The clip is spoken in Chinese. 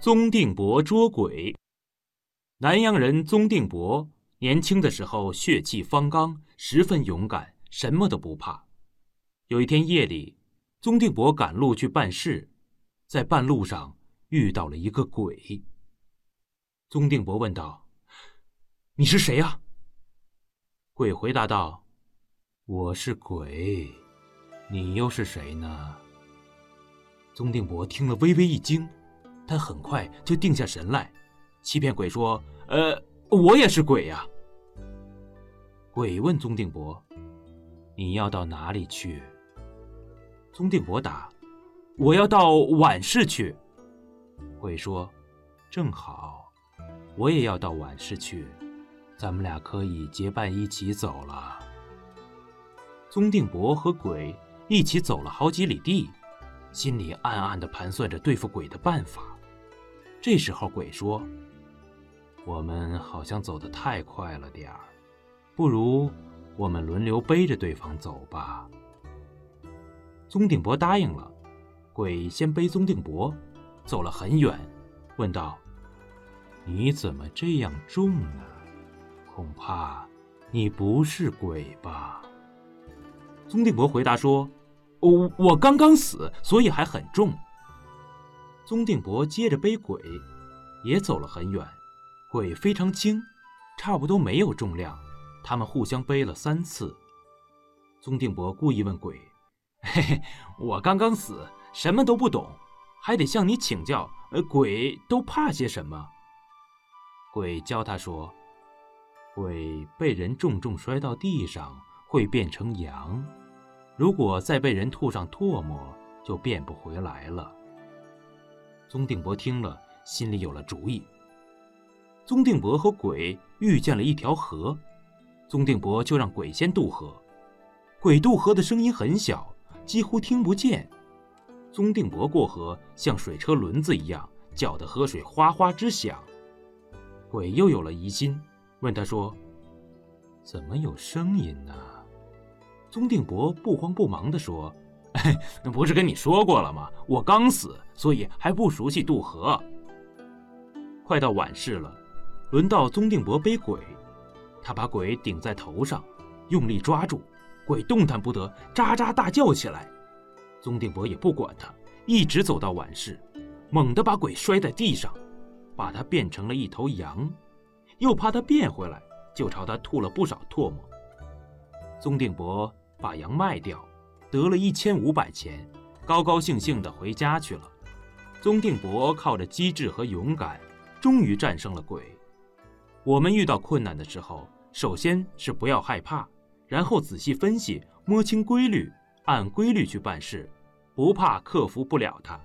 宗定伯捉鬼。南阳人宗定伯年轻的时候血气方刚，十分勇敢，什么都不怕。有一天夜里，宗定伯赶路去办事，在半路上遇到了一个鬼。宗定伯问道：“你是谁呀？”鬼回答道：“我是鬼，你又是谁呢？”宗定伯听了微微一惊。他很快就定下神来，欺骗鬼说：“呃，我也是鬼呀。”鬼问宗定伯：“你要到哪里去？”宗定伯答：“我要到宛市去。”鬼说：“正好，我也要到宛市去，咱们俩可以结伴一起走了。”宗定伯和鬼一起走了好几里地，心里暗暗的盘算着对付鬼的办法。这时候，鬼说：“我们好像走得太快了点儿，不如我们轮流背着对方走吧。”宗定伯答应了。鬼先背宗定伯，走了很远，问道：“你怎么这样重呢？恐怕你不是鬼吧？”宗定伯回答说：“我我刚刚死，所以还很重。”宗定伯接着背鬼，也走了很远。鬼非常轻，差不多没有重量。他们互相背了三次。宗定伯故意问鬼：“嘿嘿，我刚刚死，什么都不懂，还得向你请教。呃，鬼都怕些什么？”鬼教他说：“鬼被人重重摔到地上，会变成羊；如果再被人吐上唾沫，就变不回来了。”宗定伯听了，心里有了主意。宗定伯和鬼遇见了一条河，宗定伯就让鬼先渡河。鬼渡河的声音很小，几乎听不见。宗定伯过河像水车轮子一样，搅得河水哗哗直响。鬼又有了疑心，问他说：“怎么有声音呢？”宗定伯不慌不忙地说。那不是跟你说过了吗？我刚死，所以还不熟悉渡河。快到晚市了，轮到宗定伯背鬼，他把鬼顶在头上，用力抓住，鬼动弹不得，喳喳大叫起来。宗定伯也不管他，一直走到晚市，猛地把鬼摔在地上，把他变成了一头羊，又怕他变回来，就朝他吐了不少唾沫。宗定伯把羊卖掉。得了一千五百钱，高高兴兴地回家去了。宗定伯靠着机智和勇敢，终于战胜了鬼。我们遇到困难的时候，首先是不要害怕，然后仔细分析，摸清规律，按规律去办事，不怕克服不了它。